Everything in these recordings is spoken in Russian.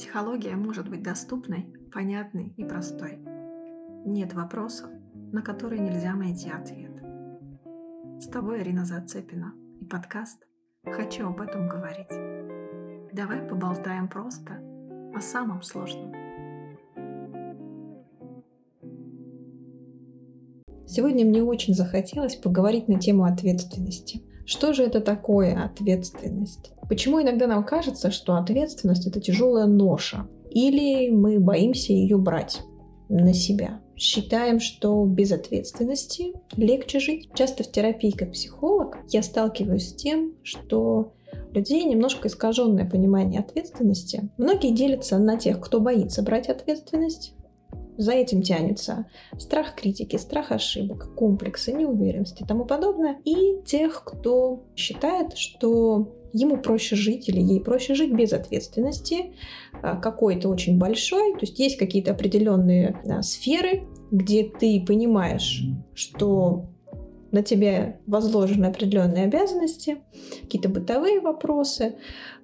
Психология может быть доступной, понятной и простой. Нет вопросов, на которые нельзя найти ответ. С тобой Ирина Зацепина и подкаст «Хочу об этом говорить». Давай поболтаем просто о самом сложном. Сегодня мне очень захотелось поговорить на тему ответственности. Что же это такое ответственность? Почему иногда нам кажется, что ответственность это тяжелая ноша? Или мы боимся ее брать на себя? Считаем, что без ответственности легче жить. Часто в терапии как психолог я сталкиваюсь с тем, что людей немножко искаженное понимание ответственности. Многие делятся на тех, кто боится брать ответственность, за этим тянется страх критики, страх ошибок, комплексы, неуверенности и тому подобное. И тех, кто считает, что ему проще жить или ей проще жить без ответственности, а, какой-то очень большой. То есть есть какие-то определенные да, сферы, где ты понимаешь, что на тебя возложены определенные обязанности, какие-то бытовые вопросы,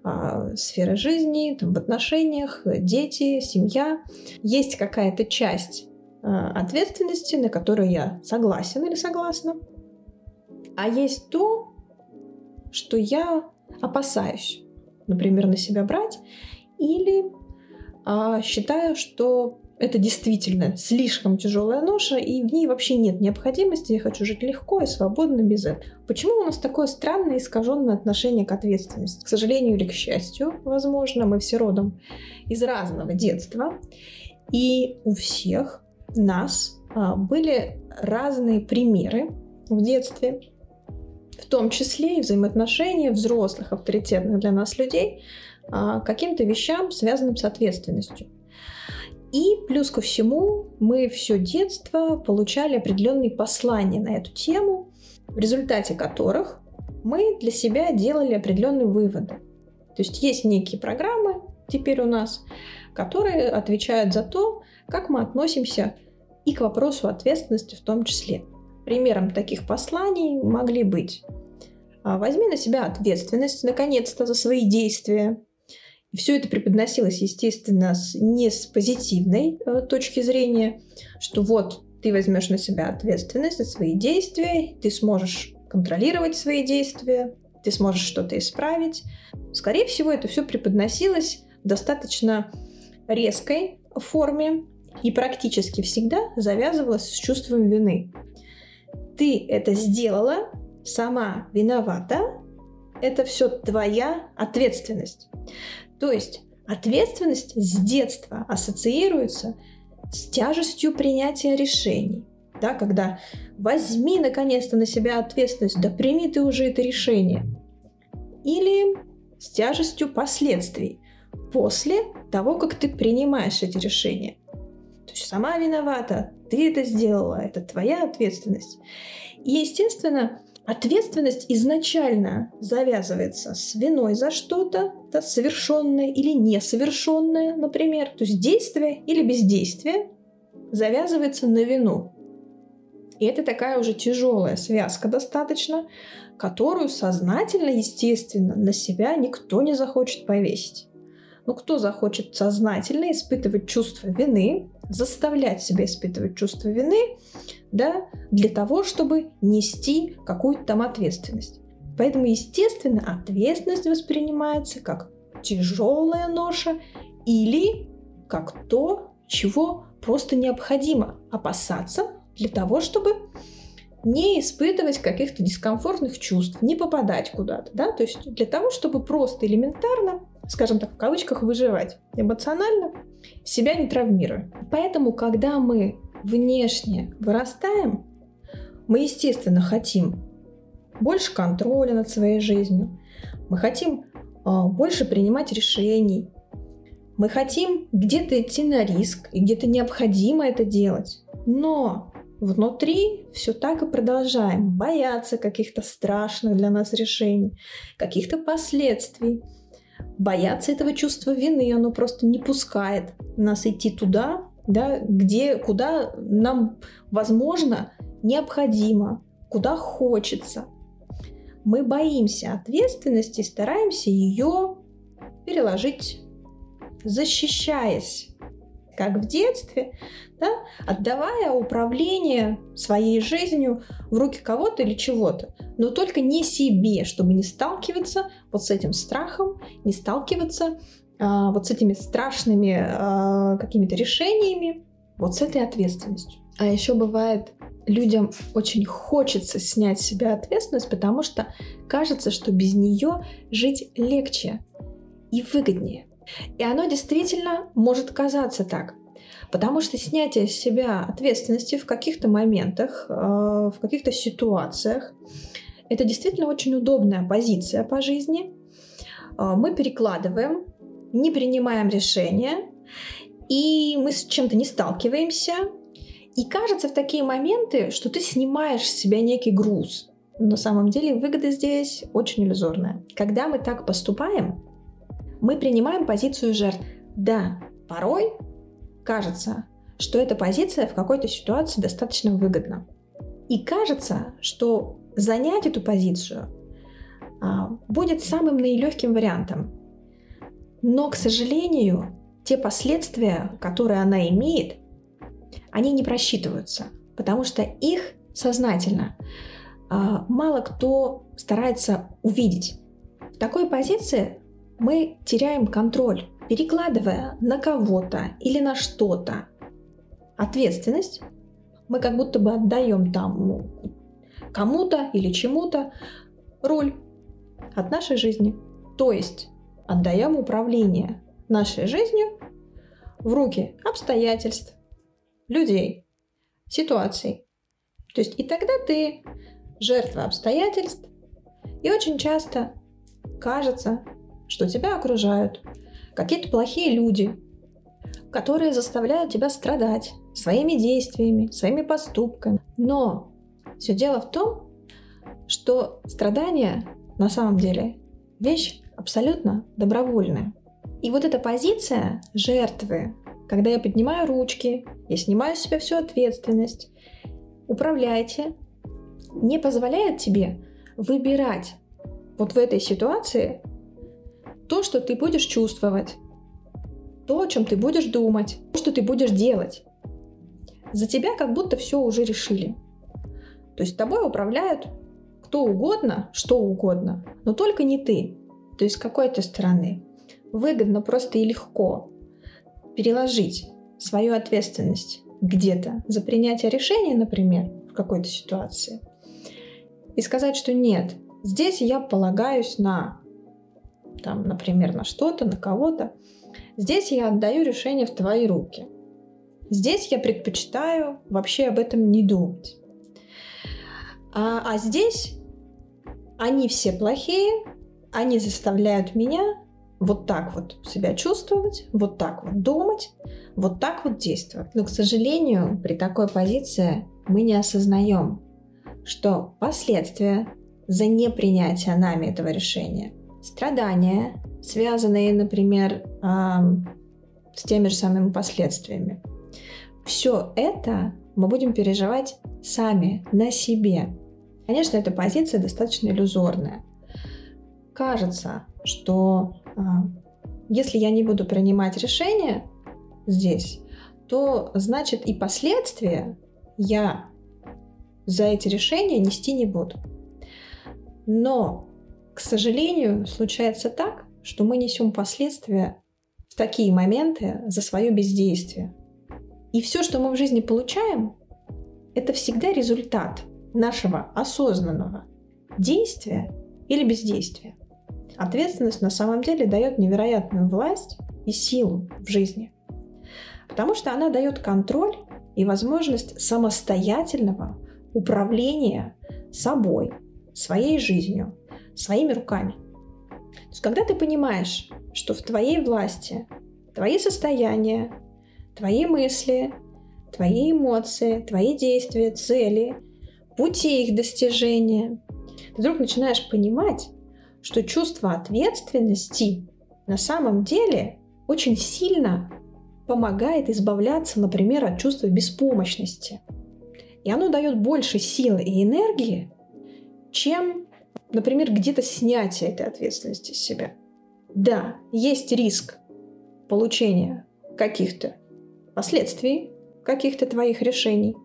а, сфера жизни, там, в отношениях, дети, семья. Есть какая-то часть а, ответственности, на которую я согласен или согласна. А есть то, что я опасаюсь, например, на себя брать, или а, считаю, что это действительно слишком тяжелая ноша, и в ней вообще нет необходимости. Я хочу жить легко и свободно без этого. Почему у нас такое странное искаженное отношение к ответственности? К сожалению или к счастью, возможно, мы все родом из разного детства. И у всех нас а, были разные примеры в детстве, в том числе и взаимоотношения взрослых, авторитетных для нас людей, а, каким-то вещам, связанным с ответственностью. И плюс ко всему мы все детство получали определенные послания на эту тему, в результате которых мы для себя делали определенные выводы. То есть есть некие программы теперь у нас, которые отвечают за то, как мы относимся и к вопросу ответственности в том числе. Примером таких посланий могли быть «А, Возьми на себя ответственность, наконец-то, за свои действия. Все это преподносилось, естественно, с, не с позитивной э, точки зрения, что вот ты возьмешь на себя ответственность за свои действия, ты сможешь контролировать свои действия, ты сможешь что-то исправить. Скорее всего, это все преподносилось в достаточно резкой форме и практически всегда завязывалось с чувством вины. Ты это сделала, сама виновата, это все твоя ответственность. То есть ответственность с детства ассоциируется с тяжестью принятия решений. Да, когда возьми наконец-то на себя ответственность, да прими ты уже это решение. Или с тяжестью последствий после того, как ты принимаешь эти решения. То есть сама виновата, ты это сделала, это твоя ответственность. И, естественно, Ответственность изначально завязывается с виной за что-то, да, совершенное или несовершенное, например. То есть действие или бездействие завязывается на вину. И это такая уже тяжелая связка достаточно, которую сознательно, естественно, на себя никто не захочет повесить. Но кто захочет сознательно испытывать чувство вины, заставлять себя испытывать чувство вины, да, для того, чтобы нести какую-то там ответственность. Поэтому, естественно, ответственность воспринимается как тяжелая ноша или как то, чего просто необходимо опасаться для того, чтобы не испытывать каких-то дискомфортных чувств, не попадать куда-то, да, то есть для того, чтобы просто элементарно, скажем так, в кавычках, выживать эмоционально, себя не травмируя. Поэтому, когда мы внешне вырастаем, мы, естественно, хотим больше контроля над своей жизнью, мы хотим э, больше принимать решений, мы хотим где-то идти на риск, и где-то необходимо это делать. Но внутри все так и продолжаем бояться каких-то страшных для нас решений, каких-то последствий, бояться этого чувства вины, оно просто не пускает нас идти туда, да, где, куда нам, возможно, необходимо, куда хочется. Мы боимся ответственности, стараемся ее переложить защищаясь, как в детстве, да, отдавая управление своей жизнью в руки кого-то или чего-то, но только не себе, чтобы не сталкиваться вот с этим страхом, не сталкиваться а, вот с этими страшными а, какими-то решениями, вот с этой ответственностью. А еще бывает, людям очень хочется снять с себя ответственность, потому что кажется, что без нее жить легче и выгоднее. И оно действительно может казаться так. Потому что снятие с себя ответственности в каких-то моментах, э, в каких-то ситуациях, это действительно очень удобная позиция по жизни. Э, мы перекладываем, не принимаем решения, и мы с чем-то не сталкиваемся. И кажется в такие моменты, что ты снимаешь с себя некий груз. Но на самом деле выгода здесь очень иллюзорная. Когда мы так поступаем, мы принимаем позицию жертв. Да, порой кажется, что эта позиция в какой-то ситуации достаточно выгодна. И кажется, что занять эту позицию а, будет самым наилегким вариантом. Но, к сожалению, те последствия, которые она имеет, они не просчитываются, потому что их сознательно а, мало кто старается увидеть. В такой позиции мы теряем контроль перекладывая на кого-то или на что-то ответственность, мы как будто бы отдаем там кому-то или чему-то роль от нашей жизни. То есть отдаем управление нашей жизнью в руки обстоятельств, людей, ситуаций. То есть и тогда ты жертва обстоятельств, и очень часто кажется, что тебя окружают какие-то плохие люди, которые заставляют тебя страдать своими действиями, своими поступками. Но все дело в том, что страдания на самом деле вещь абсолютно добровольная. И вот эта позиция жертвы, когда я поднимаю ручки, я снимаю с себя всю ответственность, управляйте, не позволяет тебе выбирать вот в этой ситуации то, что ты будешь чувствовать, то, о чем ты будешь думать, то, что ты будешь делать. За тебя как будто все уже решили. То есть тобой управляют кто угодно, что угодно, но только не ты. То есть с какой-то стороны выгодно просто и легко переложить свою ответственность где-то за принятие решения, например, в какой-то ситуации, и сказать, что нет, здесь я полагаюсь на там, например, на что-то, на кого-то. Здесь я отдаю решение в твои руки. Здесь я предпочитаю вообще об этом не думать. А, а здесь они все плохие, они заставляют меня вот так вот себя чувствовать, вот так вот думать, вот так вот действовать. Но, к сожалению, при такой позиции мы не осознаем, что последствия за непринятие нами этого решения страдания, связанные, например, с теми же самыми последствиями. Все это мы будем переживать сами, на себе. Конечно, эта позиция достаточно иллюзорная. Кажется, что а, если я не буду принимать решения здесь, то значит и последствия я за эти решения нести не буду. Но к сожалению, случается так, что мы несем последствия в такие моменты за свое бездействие. И все, что мы в жизни получаем, это всегда результат нашего осознанного действия или бездействия. Ответственность на самом деле дает невероятную власть и силу в жизни, потому что она дает контроль и возможность самостоятельного управления собой, своей жизнью, своими руками. То есть, когда ты понимаешь, что в твоей власти твои состояния, твои мысли, твои эмоции, твои действия, цели, пути их достижения, ты вдруг начинаешь понимать, что чувство ответственности на самом деле очень сильно помогает избавляться, например, от чувства беспомощности. И оно дает больше силы и энергии, чем например, где-то снятие этой ответственности с себя. Да, есть риск получения каких-то последствий, каких-то твоих решений.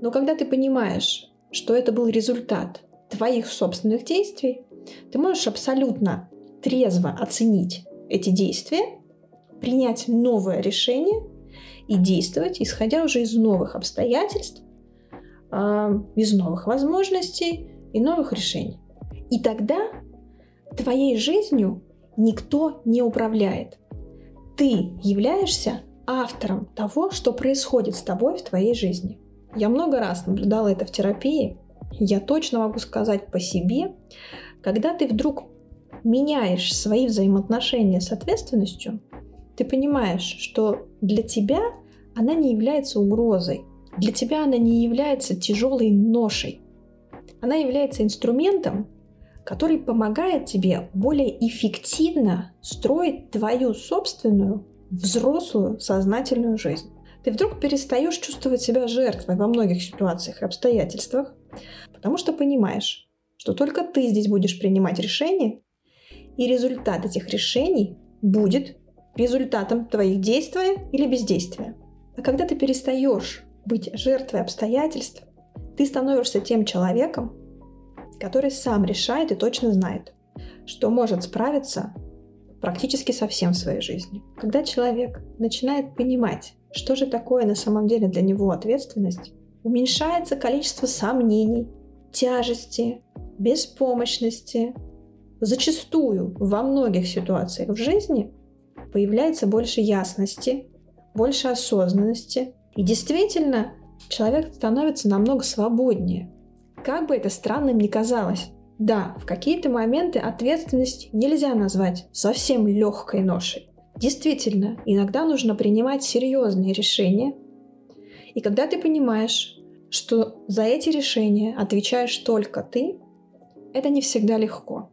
Но когда ты понимаешь, что это был результат твоих собственных действий, ты можешь абсолютно трезво оценить эти действия, принять новое решение и действовать, исходя уже из новых обстоятельств, а, из новых возможностей и новых решений. И тогда твоей жизнью никто не управляет. Ты являешься автором того, что происходит с тобой в твоей жизни. Я много раз наблюдала это в терапии. Я точно могу сказать по себе, когда ты вдруг меняешь свои взаимоотношения с ответственностью, ты понимаешь, что для тебя она не является угрозой, для тебя она не является тяжелой ношей. Она является инструментом, который помогает тебе более эффективно строить твою собственную взрослую сознательную жизнь. Ты вдруг перестаешь чувствовать себя жертвой во многих ситуациях и обстоятельствах, потому что понимаешь, что только ты здесь будешь принимать решения, и результат этих решений будет результатом твоих действий или бездействия. А когда ты перестаешь быть жертвой обстоятельств, ты становишься тем человеком, который сам решает и точно знает, что может справиться практически со всем в своей жизни. Когда человек начинает понимать, что же такое на самом деле для него ответственность, уменьшается количество сомнений, тяжести, беспомощности. Зачастую во многих ситуациях в жизни появляется больше ясности, больше осознанности. И действительно, человек становится намного свободнее. Как бы это странным ни казалось. Да, в какие-то моменты ответственность нельзя назвать совсем легкой ношей. Действительно, иногда нужно принимать серьезные решения. И когда ты понимаешь, что за эти решения отвечаешь только ты, это не всегда легко.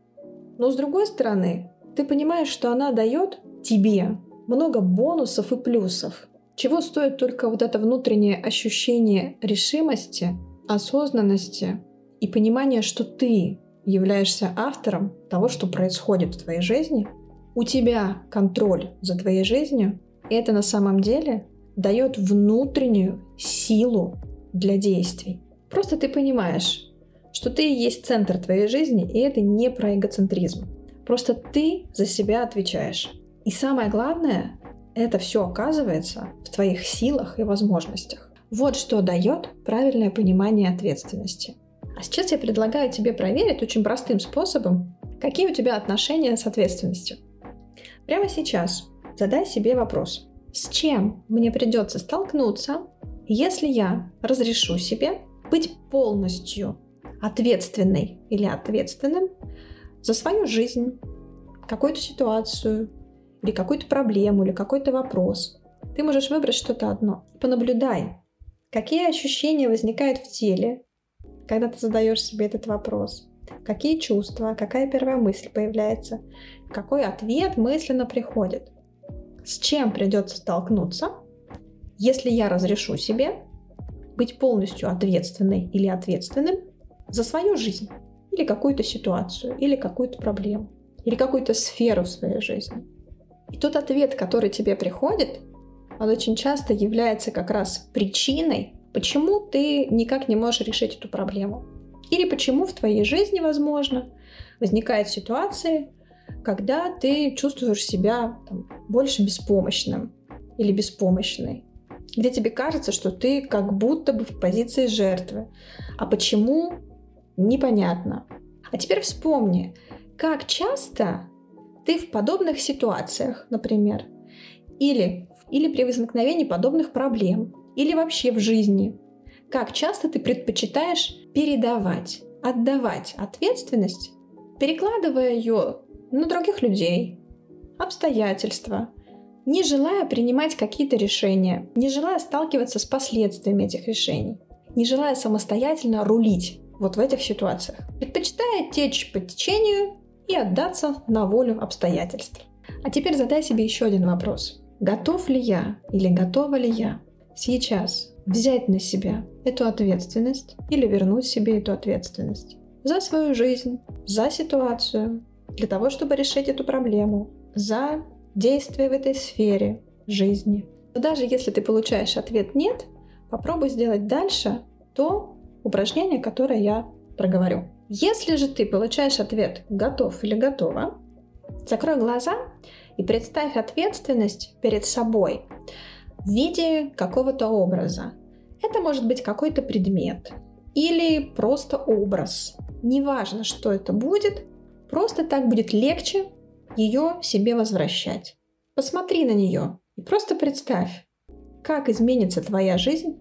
Но с другой стороны, ты понимаешь, что она дает тебе много бонусов и плюсов, чего стоит только вот это внутреннее ощущение решимости, осознанности и понимание, что ты являешься автором того, что происходит в твоей жизни, у тебя контроль за твоей жизнью, и это на самом деле дает внутреннюю силу для действий. Просто ты понимаешь, что ты и есть центр твоей жизни, и это не про эгоцентризм. Просто ты за себя отвечаешь. И самое главное, это все оказывается в твоих силах и возможностях. Вот что дает правильное понимание ответственности. А сейчас я предлагаю тебе проверить очень простым способом, какие у тебя отношения с ответственностью. Прямо сейчас задай себе вопрос, с чем мне придется столкнуться, если я разрешу себе быть полностью ответственной или ответственным за свою жизнь, какую-то ситуацию, или какую-то проблему, или какой-то вопрос. Ты можешь выбрать что-то одно. Понаблюдай, какие ощущения возникают в теле, когда ты задаешь себе этот вопрос. Какие чувства, какая первая мысль появляется, какой ответ мысленно приходит. С чем придется столкнуться, если я разрешу себе быть полностью ответственной или ответственным за свою жизнь, или какую-то ситуацию, или какую-то проблему, или какую-то сферу в своей жизни. И тот ответ, который тебе приходит, он очень часто является как раз причиной, почему ты никак не можешь решить эту проблему. Или почему в твоей жизни, возможно, возникают ситуации, когда ты чувствуешь себя там, больше беспомощным или беспомощной, где тебе кажется, что ты как будто бы в позиции жертвы. А почему? Непонятно. А теперь вспомни, как часто ты в подобных ситуациях, например, или, или при возникновении подобных проблем, или вообще в жизни, как часто ты предпочитаешь передавать, отдавать ответственность, перекладывая ее на других людей, обстоятельства, не желая принимать какие-то решения, не желая сталкиваться с последствиями этих решений, не желая самостоятельно рулить вот в этих ситуациях, предпочитая течь по течению и отдаться на волю обстоятельств. А теперь задай себе еще один вопрос. Готов ли я или готова ли я сейчас взять на себя эту ответственность или вернуть себе эту ответственность за свою жизнь, за ситуацию, для того, чтобы решить эту проблему, за действия в этой сфере жизни. Но даже если ты получаешь ответ «нет», попробуй сделать дальше то упражнение, которое я проговорю. Если же ты получаешь ответ «готов» или «готова», закрой глаза и представь ответственность перед собой в виде какого-то образа. Это может быть какой-то предмет или просто образ. Неважно, что это будет, просто так будет легче ее себе возвращать. Посмотри на нее и просто представь, как изменится твоя жизнь,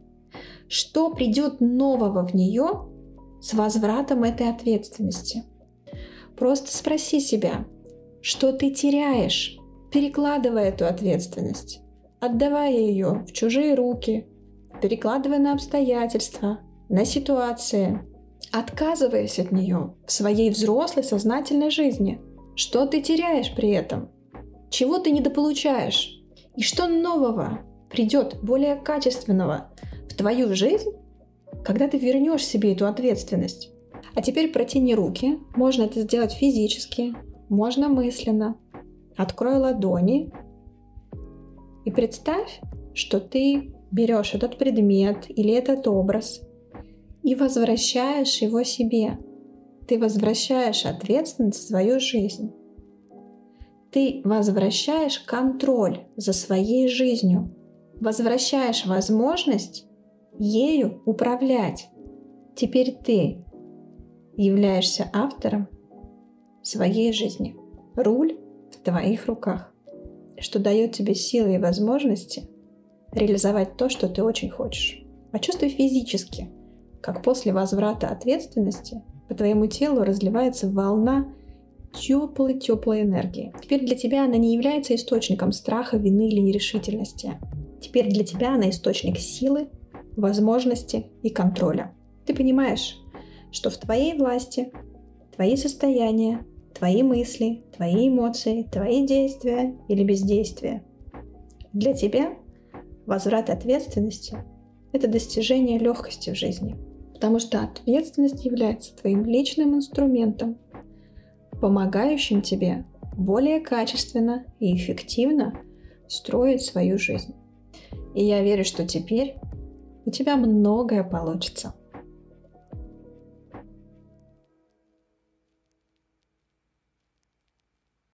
что придет нового в нее с возвратом этой ответственности. Просто спроси себя, что ты теряешь, перекладывая эту ответственность, отдавая ее в чужие руки, перекладывая на обстоятельства, на ситуации, отказываясь от нее в своей взрослой сознательной жизни. Что ты теряешь при этом? Чего ты недополучаешь? И что нового придет, более качественного, в твою жизнь, когда ты вернешь себе эту ответственность? А теперь протяни руки. Можно это сделать физически, можно мысленно. Открой ладони и представь, что ты берешь этот предмет или этот образ и возвращаешь его себе. Ты возвращаешь ответственность в свою жизнь ты возвращаешь контроль за своей жизнью, возвращаешь возможность ею управлять. Теперь ты являешься автором своей жизни. Руль в твоих руках, что дает тебе силы и возможности реализовать то, что ты очень хочешь. Почувствуй физически, как после возврата ответственности по твоему телу разливается волна теплой-теплой энергии. Теперь для тебя она не является источником страха, вины или нерешительности. Теперь для тебя она источник силы, возможности и контроля. Ты понимаешь, что в твоей власти твои состояния, твои мысли, твои эмоции, твои действия или бездействия. Для тебя возврат ответственности – это достижение легкости в жизни, потому что ответственность является твоим личным инструментом помогающим тебе более качественно и эффективно строить свою жизнь. И я верю, что теперь у тебя многое получится.